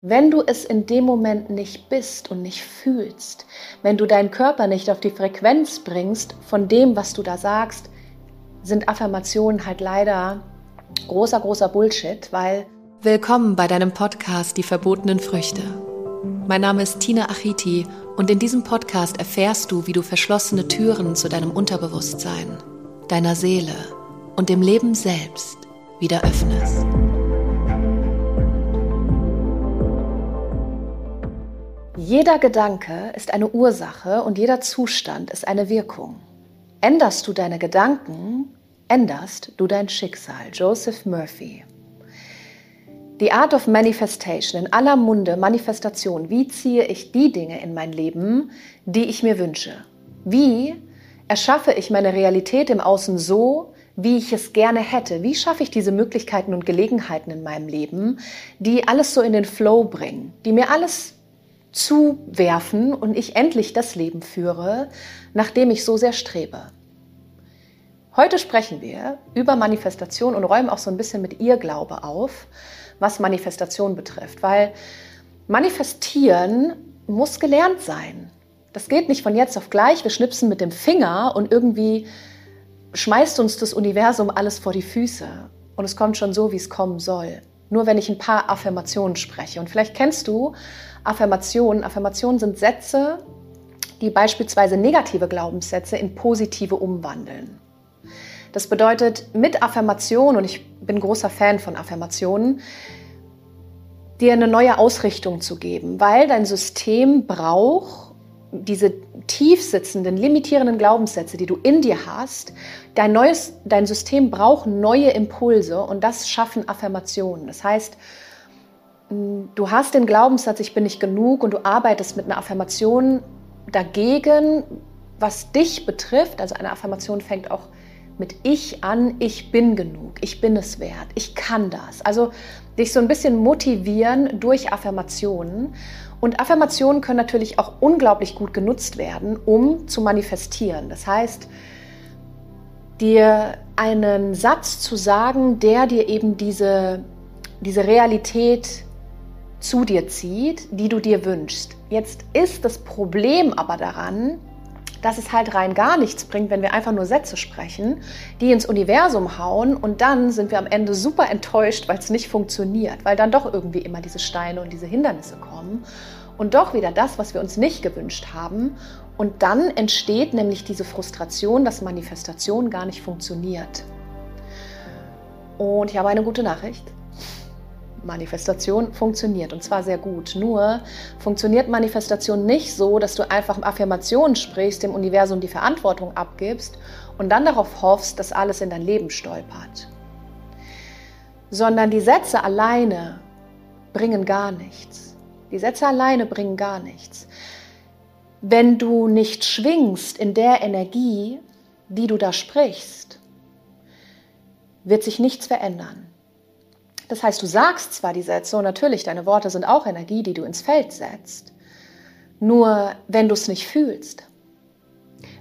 Wenn du es in dem Moment nicht bist und nicht fühlst, wenn du deinen Körper nicht auf die Frequenz bringst von dem, was du da sagst, sind Affirmationen halt leider großer, großer Bullshit, weil... Willkommen bei deinem Podcast Die verbotenen Früchte. Mein Name ist Tina Achiti und in diesem Podcast erfährst du, wie du verschlossene Türen zu deinem Unterbewusstsein, deiner Seele und dem Leben selbst wieder öffnest. Jeder Gedanke ist eine Ursache und jeder Zustand ist eine Wirkung. Änderst du deine Gedanken, änderst du dein Schicksal. Joseph Murphy. Die Art of Manifestation, in aller Munde Manifestation. Wie ziehe ich die Dinge in mein Leben, die ich mir wünsche? Wie erschaffe ich meine Realität im Außen so, wie ich es gerne hätte? Wie schaffe ich diese Möglichkeiten und Gelegenheiten in meinem Leben, die alles so in den Flow bringen, die mir alles zuwerfen und ich endlich das Leben führe, nach dem ich so sehr strebe. Heute sprechen wir über Manifestation und räumen auch so ein bisschen mit Irrglaube auf, was Manifestation betrifft, weil manifestieren muss gelernt sein. Das geht nicht von jetzt auf gleich, wir schnipsen mit dem Finger und irgendwie schmeißt uns das Universum alles vor die Füße und es kommt schon so, wie es kommen soll. Nur wenn ich ein paar Affirmationen spreche. Und vielleicht kennst du Affirmationen. Affirmationen sind Sätze, die beispielsweise negative Glaubenssätze in positive umwandeln. Das bedeutet, mit Affirmationen, und ich bin großer Fan von Affirmationen, dir eine neue Ausrichtung zu geben, weil dein System braucht diese tief sitzenden, limitierenden Glaubenssätze, die du in dir hast. Dein, neues, dein System braucht neue Impulse und das schaffen Affirmationen. Das heißt, du hast den Glaubenssatz, ich bin nicht genug und du arbeitest mit einer Affirmation dagegen, was dich betrifft. Also eine Affirmation fängt auch mit ich an, ich bin genug, ich bin es wert, ich kann das. Also dich so ein bisschen motivieren durch Affirmationen. Und Affirmationen können natürlich auch unglaublich gut genutzt werden, um zu manifestieren. Das heißt, dir einen Satz zu sagen, der dir eben diese, diese Realität zu dir zieht, die du dir wünschst. Jetzt ist das Problem aber daran, dass es halt rein gar nichts bringt, wenn wir einfach nur Sätze sprechen, die ins Universum hauen und dann sind wir am Ende super enttäuscht, weil es nicht funktioniert, weil dann doch irgendwie immer diese Steine und diese Hindernisse kommen und doch wieder das, was wir uns nicht gewünscht haben. Und dann entsteht nämlich diese Frustration, dass Manifestation gar nicht funktioniert. Und ich habe eine gute Nachricht. Manifestation funktioniert und zwar sehr gut. Nur funktioniert Manifestation nicht so, dass du einfach Affirmationen sprichst, dem Universum die Verantwortung abgibst und dann darauf hoffst, dass alles in dein Leben stolpert. Sondern die Sätze alleine bringen gar nichts. Die Sätze alleine bringen gar nichts. Wenn du nicht schwingst in der Energie, die du da sprichst, wird sich nichts verändern. Das heißt, du sagst zwar die Sätze und natürlich, deine Worte sind auch Energie, die du ins Feld setzt. Nur wenn du es nicht fühlst,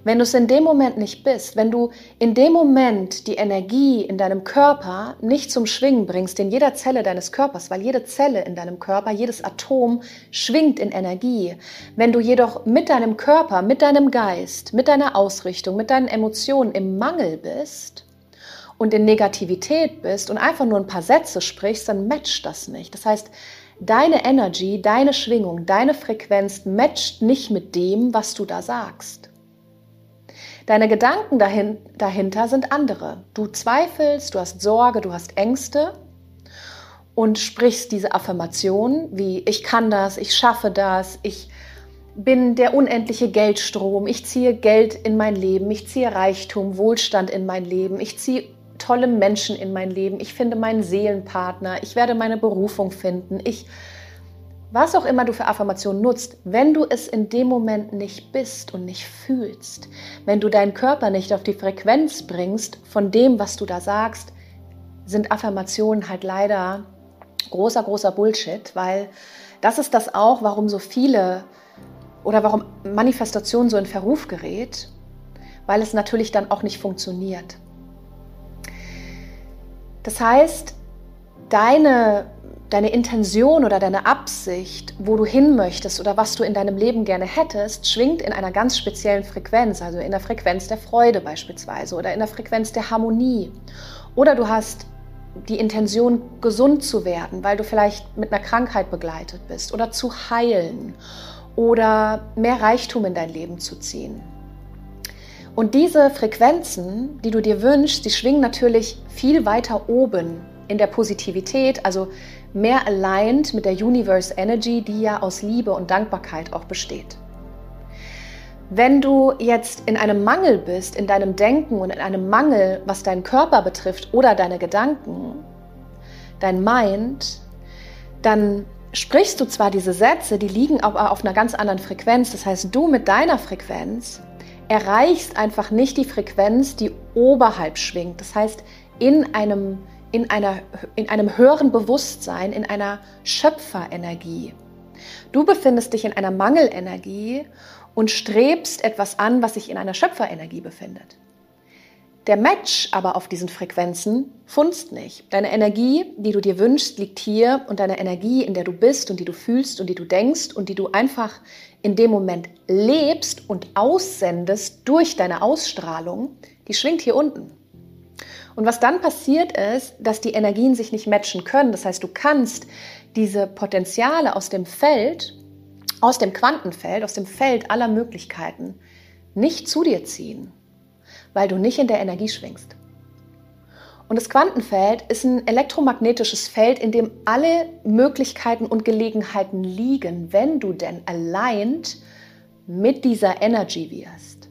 wenn du es in dem Moment nicht bist, wenn du in dem Moment die Energie in deinem Körper nicht zum Schwingen bringst, in jeder Zelle deines Körpers, weil jede Zelle in deinem Körper, jedes Atom schwingt in Energie. Wenn du jedoch mit deinem Körper, mit deinem Geist, mit deiner Ausrichtung, mit deinen Emotionen im Mangel bist, und in Negativität bist und einfach nur ein paar Sätze sprichst, dann matcht das nicht. Das heißt, deine Energy, deine Schwingung, deine Frequenz matcht nicht mit dem, was du da sagst. Deine Gedanken dahin, dahinter sind andere. Du zweifelst, du hast Sorge, du hast Ängste und sprichst diese Affirmation wie ich kann das, ich schaffe das, ich bin der unendliche Geldstrom, ich ziehe Geld in mein Leben, ich ziehe Reichtum, Wohlstand in mein Leben, ich ziehe tolle Menschen in mein Leben, ich finde meinen Seelenpartner, ich werde meine Berufung finden, ich, was auch immer du für Affirmationen nutzt, wenn du es in dem Moment nicht bist und nicht fühlst, wenn du deinen Körper nicht auf die Frequenz bringst von dem, was du da sagst, sind Affirmationen halt leider großer, großer Bullshit, weil das ist das auch, warum so viele oder warum Manifestation so in Verruf gerät, weil es natürlich dann auch nicht funktioniert. Das heißt, deine deine Intention oder deine Absicht, wo du hin möchtest oder was du in deinem Leben gerne hättest, schwingt in einer ganz speziellen Frequenz, also in der Frequenz der Freude beispielsweise oder in der Frequenz der Harmonie. Oder du hast die Intention, gesund zu werden, weil du vielleicht mit einer Krankheit begleitet bist oder zu heilen oder mehr Reichtum in dein Leben zu ziehen. Und diese Frequenzen, die du dir wünschst, die schwingen natürlich viel weiter oben in der Positivität, also mehr aligned mit der Universe Energy, die ja aus Liebe und Dankbarkeit auch besteht. Wenn du jetzt in einem Mangel bist, in deinem Denken und in einem Mangel, was deinen Körper betrifft oder deine Gedanken, dein Mind, dann sprichst du zwar diese Sätze, die liegen aber auf einer ganz anderen Frequenz. Das heißt, du mit deiner Frequenz erreichst einfach nicht die Frequenz, die oberhalb schwingt. Das heißt, in einem in, einer, in einem höheren Bewusstsein, in einer Schöpferenergie. Du befindest dich in einer Mangelenergie und strebst etwas an, was sich in einer Schöpferenergie befindet. Der Match aber auf diesen Frequenzen funzt nicht. Deine Energie, die du dir wünschst, liegt hier und deine Energie, in der du bist und die du fühlst und die du denkst und die du einfach in dem Moment lebst und aussendest durch deine Ausstrahlung, die schwingt hier unten. Und was dann passiert ist, dass die Energien sich nicht matchen können. Das heißt, du kannst diese Potenziale aus dem Feld, aus dem Quantenfeld, aus dem Feld aller Möglichkeiten nicht zu dir ziehen, weil du nicht in der Energie schwingst. Und das Quantenfeld ist ein elektromagnetisches Feld, in dem alle Möglichkeiten und Gelegenheiten liegen, wenn du denn aligned mit dieser Energy wirst.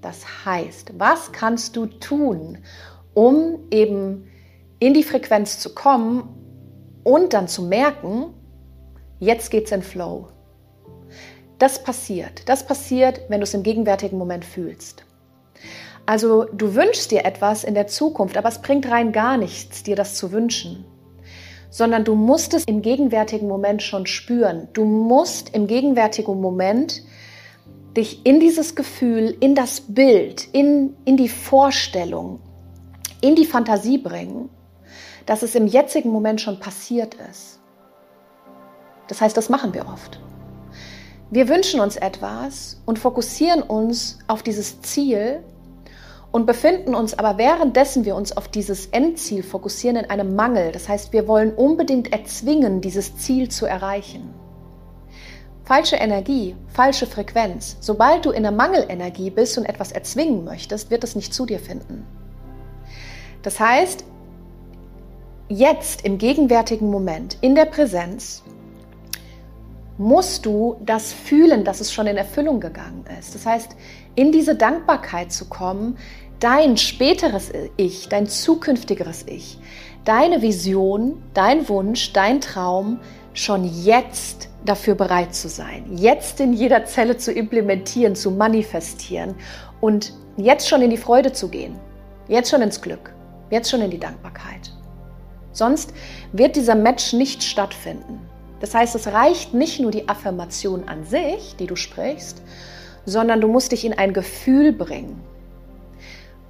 Das heißt, was kannst du tun, um eben in die Frequenz zu kommen und dann zu merken, jetzt geht's in Flow. Das passiert. Das passiert, wenn du es im gegenwärtigen Moment fühlst. Also du wünschst dir etwas in der Zukunft, aber es bringt rein gar nichts, dir das zu wünschen, sondern du musst es im gegenwärtigen Moment schon spüren. Du musst im gegenwärtigen Moment dich in dieses Gefühl, in das Bild, in, in die Vorstellung, in die Fantasie bringen, dass es im jetzigen Moment schon passiert ist. Das heißt, das machen wir oft. Wir wünschen uns etwas und fokussieren uns auf dieses Ziel und befinden uns aber währenddessen wir uns auf dieses Endziel fokussieren in einem Mangel. Das heißt, wir wollen unbedingt erzwingen, dieses Ziel zu erreichen. Falsche Energie, falsche Frequenz. Sobald du in der Mangelenergie bist und etwas erzwingen möchtest, wird es nicht zu dir finden. Das heißt, jetzt im gegenwärtigen Moment, in der Präsenz, musst du das fühlen, dass es schon in Erfüllung gegangen ist. Das heißt, in diese Dankbarkeit zu kommen, dein späteres Ich, dein zukünftigeres Ich, deine Vision, dein Wunsch, dein Traum schon jetzt dafür bereit zu sein, jetzt in jeder Zelle zu implementieren, zu manifestieren und jetzt schon in die Freude zu gehen, jetzt schon ins Glück. Jetzt schon in die Dankbarkeit. Sonst wird dieser Match nicht stattfinden. Das heißt, es reicht nicht nur die Affirmation an sich, die du sprichst, sondern du musst dich in ein Gefühl bringen.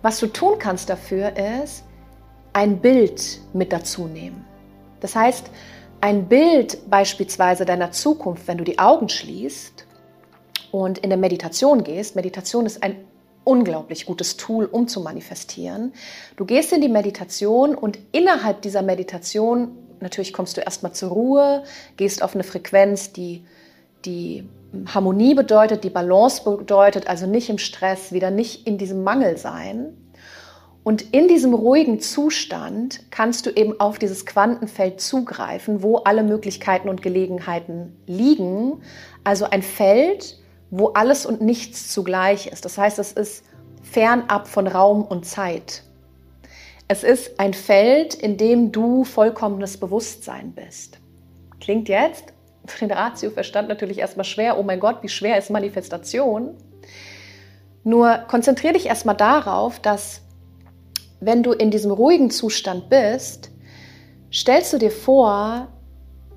Was du tun kannst dafür ist, ein Bild mit dazu nehmen. Das heißt, ein Bild beispielsweise deiner Zukunft, wenn du die Augen schließt und in der Meditation gehst. Meditation ist ein unglaublich gutes Tool, um zu manifestieren. Du gehst in die Meditation und innerhalb dieser Meditation, natürlich kommst du erstmal zur Ruhe, gehst auf eine Frequenz, die die Harmonie bedeutet, die Balance bedeutet, also nicht im Stress, wieder nicht in diesem Mangel sein. Und in diesem ruhigen Zustand kannst du eben auf dieses Quantenfeld zugreifen, wo alle Möglichkeiten und Gelegenheiten liegen. Also ein Feld, wo alles und nichts zugleich ist. Das heißt, es ist fernab von Raum und Zeit. Es ist ein Feld, in dem du vollkommenes Bewusstsein bist. Klingt jetzt den Ratioverstand natürlich erstmal schwer. Oh mein Gott, wie schwer ist Manifestation? Nur konzentriere dich erstmal darauf, dass wenn du in diesem ruhigen Zustand bist, stellst du dir vor,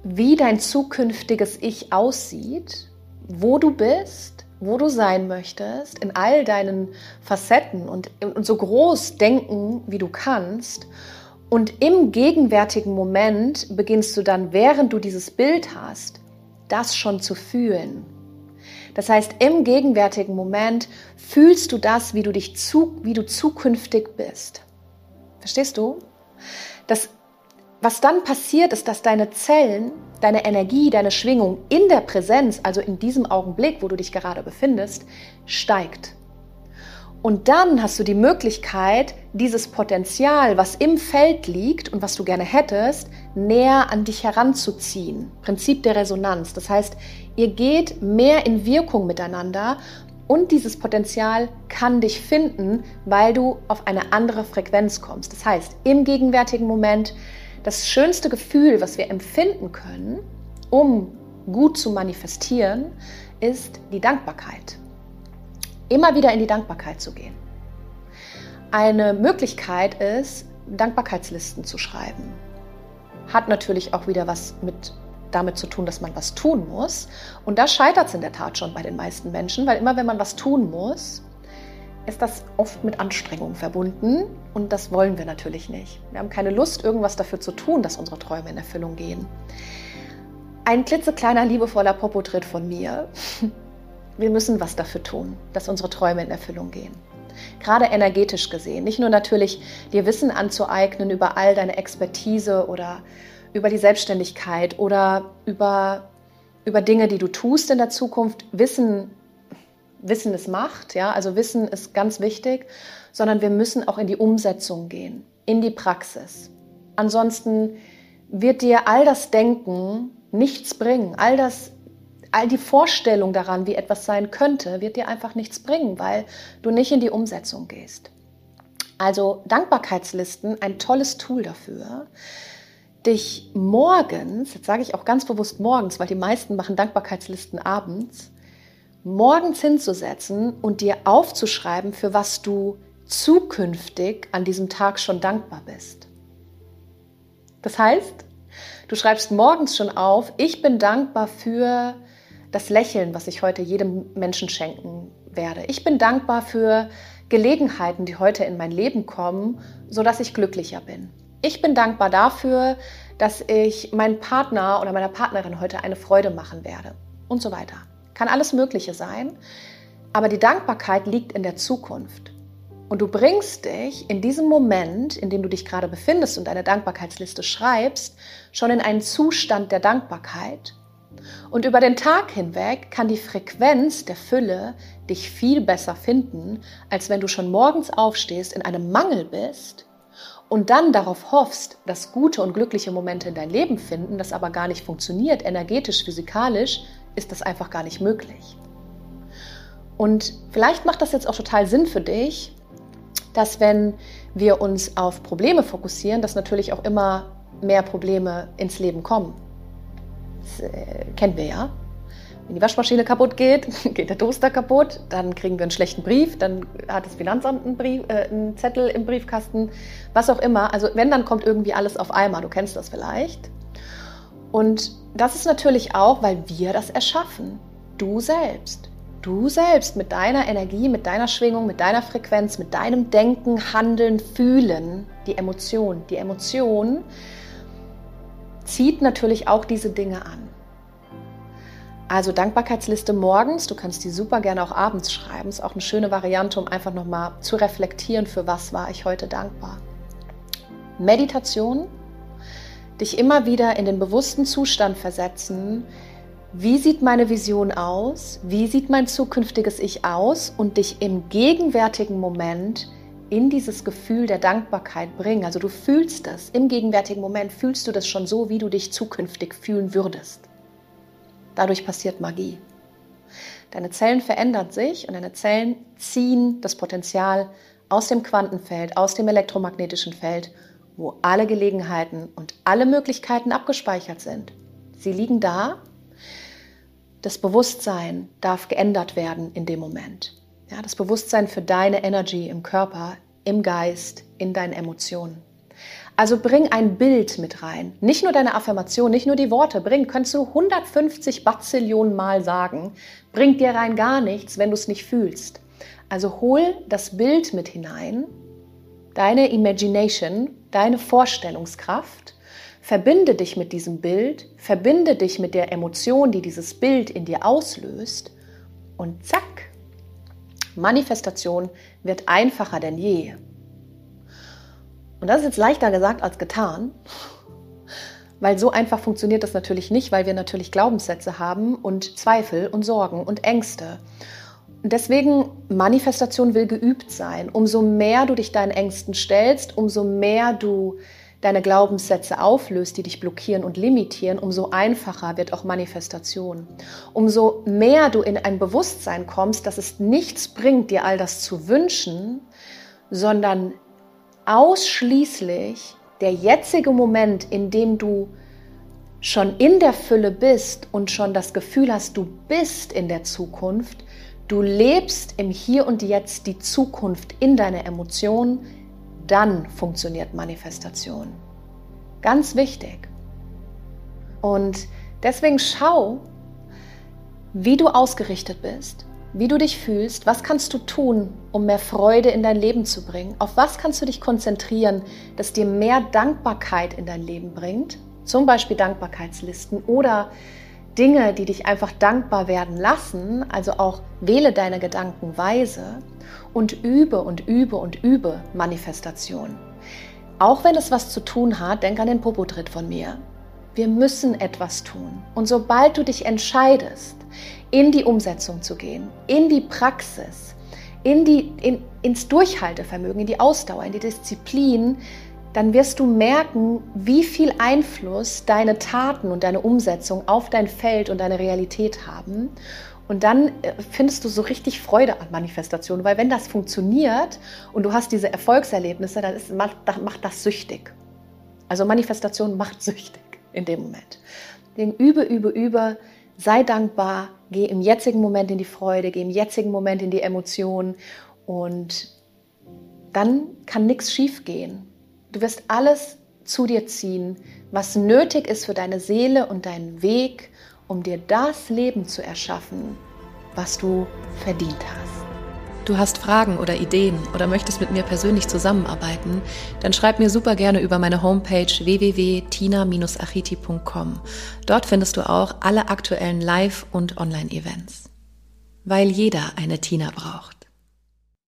wie dein zukünftiges Ich aussieht wo du bist, wo du sein möchtest, in all deinen Facetten und, und so groß denken, wie du kannst Und im gegenwärtigen Moment beginnst du dann, während du dieses Bild hast, das schon zu fühlen. Das heißt, im gegenwärtigen Moment fühlst du das, wie du dich zu, wie du zukünftig bist. Verstehst du? Das, was dann passiert, ist, dass deine Zellen, deine Energie, deine Schwingung in der Präsenz, also in diesem Augenblick, wo du dich gerade befindest, steigt. Und dann hast du die Möglichkeit, dieses Potenzial, was im Feld liegt und was du gerne hättest, näher an dich heranzuziehen. Prinzip der Resonanz. Das heißt, ihr geht mehr in Wirkung miteinander und dieses Potenzial kann dich finden, weil du auf eine andere Frequenz kommst. Das heißt, im gegenwärtigen Moment, das schönste Gefühl, was wir empfinden können, um gut zu manifestieren, ist die Dankbarkeit immer wieder in die Dankbarkeit zu gehen. Eine Möglichkeit ist, Dankbarkeitslisten zu schreiben. Hat natürlich auch wieder was mit damit zu tun, dass man was tun muss. Und da scheitert es in der Tat schon bei den meisten Menschen, weil immer wenn man was tun muss, ist das oft mit Anstrengung verbunden und das wollen wir natürlich nicht. Wir haben keine Lust, irgendwas dafür zu tun, dass unsere Träume in Erfüllung gehen. Ein klitzekleiner, liebevoller Popotritt von mir. Wir müssen was dafür tun, dass unsere Träume in Erfüllung gehen. Gerade energetisch gesehen. Nicht nur natürlich dir Wissen anzueignen über all deine Expertise oder über die Selbstständigkeit oder über, über Dinge, die du tust in der Zukunft. Wissen, Wissen ist Macht, ja, also Wissen ist ganz wichtig, sondern wir müssen auch in die Umsetzung gehen, in die Praxis. Ansonsten wird dir all das Denken nichts bringen. All das all die Vorstellung daran, wie etwas sein könnte, wird dir einfach nichts bringen, weil du nicht in die Umsetzung gehst. Also Dankbarkeitslisten, ein tolles Tool dafür, dich morgens, jetzt sage ich auch ganz bewusst morgens, weil die meisten machen Dankbarkeitslisten abends, morgens hinzusetzen und dir aufzuschreiben, für was du zukünftig an diesem Tag schon dankbar bist. Das heißt, du schreibst morgens schon auf, ich bin dankbar für das Lächeln, was ich heute jedem Menschen schenken werde. Ich bin dankbar für Gelegenheiten, die heute in mein Leben kommen, sodass ich glücklicher bin. Ich bin dankbar dafür, dass ich meinem Partner oder meiner Partnerin heute eine Freude machen werde und so weiter. Kann alles Mögliche sein, aber die Dankbarkeit liegt in der Zukunft. Und du bringst dich in diesem Moment, in dem du dich gerade befindest und deine Dankbarkeitsliste schreibst, schon in einen Zustand der Dankbarkeit und über den Tag hinweg kann die Frequenz der Fülle dich viel besser finden, als wenn du schon morgens aufstehst, in einem Mangel bist und dann darauf hoffst, dass gute und glückliche Momente in dein Leben finden, das aber gar nicht funktioniert, energetisch, physikalisch, ist das einfach gar nicht möglich. Und vielleicht macht das jetzt auch total Sinn für dich, dass wenn wir uns auf Probleme fokussieren, dass natürlich auch immer mehr Probleme ins Leben kommen. Das äh, kennen wir ja. Wenn die Waschmaschine kaputt geht, geht der Toaster kaputt, dann kriegen wir einen schlechten Brief, dann hat das Finanzamt einen, Brief, äh, einen Zettel im Briefkasten, was auch immer. Also wenn, dann kommt irgendwie alles auf einmal. Du kennst das vielleicht. Und das ist natürlich auch, weil wir das erschaffen. Du selbst. Du selbst mit deiner Energie, mit deiner Schwingung, mit deiner Frequenz, mit deinem Denken, Handeln, Fühlen, die Emotion. Die Emotion zieht natürlich auch diese Dinge an. Also Dankbarkeitsliste morgens, du kannst die super gerne auch abends schreiben, ist auch eine schöne Variante, um einfach nochmal zu reflektieren, für was war ich heute dankbar. Meditation, dich immer wieder in den bewussten Zustand versetzen, wie sieht meine Vision aus, wie sieht mein zukünftiges Ich aus und dich im gegenwärtigen Moment in dieses Gefühl der Dankbarkeit bringen. Also du fühlst das, im gegenwärtigen Moment fühlst du das schon so, wie du dich zukünftig fühlen würdest. Dadurch passiert Magie. Deine Zellen verändern sich und deine Zellen ziehen das Potenzial aus dem Quantenfeld, aus dem elektromagnetischen Feld, wo alle Gelegenheiten und alle Möglichkeiten abgespeichert sind. Sie liegen da. Das Bewusstsein darf geändert werden in dem Moment. Ja, das Bewusstsein für deine Energy im Körper, im Geist, in deinen Emotionen. Also bring ein Bild mit rein. Nicht nur deine Affirmation, nicht nur die Worte. Bring, könntest du 150 Bazillionen Mal sagen, bringt dir rein gar nichts, wenn du es nicht fühlst. Also hol das Bild mit hinein deine Imagination, deine Vorstellungskraft, verbinde dich mit diesem Bild, verbinde dich mit der Emotion, die dieses Bild in dir auslöst und zack, Manifestation wird einfacher denn je. Und das ist jetzt leichter gesagt als getan, weil so einfach funktioniert das natürlich nicht, weil wir natürlich Glaubenssätze haben und Zweifel und Sorgen und Ängste. Und deswegen, Manifestation will geübt sein. Umso mehr du dich deinen Ängsten stellst, umso mehr du deine Glaubenssätze auflöst, die dich blockieren und limitieren, umso einfacher wird auch Manifestation. Umso mehr du in ein Bewusstsein kommst, dass es nichts bringt, dir all das zu wünschen, sondern ausschließlich der jetzige Moment, in dem du schon in der Fülle bist und schon das Gefühl hast, du bist in der Zukunft, du lebst im Hier und Jetzt die Zukunft in deine Emotionen, dann funktioniert Manifestation. Ganz wichtig. Und deswegen schau, wie du ausgerichtet bist, wie du dich fühlst, was kannst du tun, um mehr Freude in dein Leben zu bringen, auf was kannst du dich konzentrieren, das dir mehr Dankbarkeit in dein Leben bringt, zum Beispiel Dankbarkeitslisten oder Dinge, die dich einfach dankbar werden lassen, also auch wähle deine Gedanken weise und übe und übe und übe Manifestation. Auch wenn es was zu tun hat, denk an den Popotritt von mir. Wir müssen etwas tun. Und sobald du dich entscheidest, in die Umsetzung zu gehen, in die Praxis, in die, in, ins Durchhaltevermögen, in die Ausdauer, in die Disziplin, dann wirst du merken, wie viel Einfluss deine Taten und deine Umsetzung auf dein Feld und deine Realität haben. Und dann äh, findest du so richtig Freude an Manifestation, weil wenn das funktioniert und du hast diese Erfolgserlebnisse, dann ist, macht, das süchtig. Also Manifestation macht süchtig in dem Moment. Den übe, übe, übe, sei dankbar, geh im jetzigen Moment in die Freude, geh im jetzigen Moment in die Emotionen und dann kann nichts schief gehen. Du wirst alles zu dir ziehen, was nötig ist für deine Seele und deinen Weg um dir das Leben zu erschaffen, was du verdient hast. Du hast Fragen oder Ideen oder möchtest mit mir persönlich zusammenarbeiten, dann schreib mir super gerne über meine Homepage www.tina-achiti.com. Dort findest du auch alle aktuellen Live- und Online-Events. Weil jeder eine Tina braucht.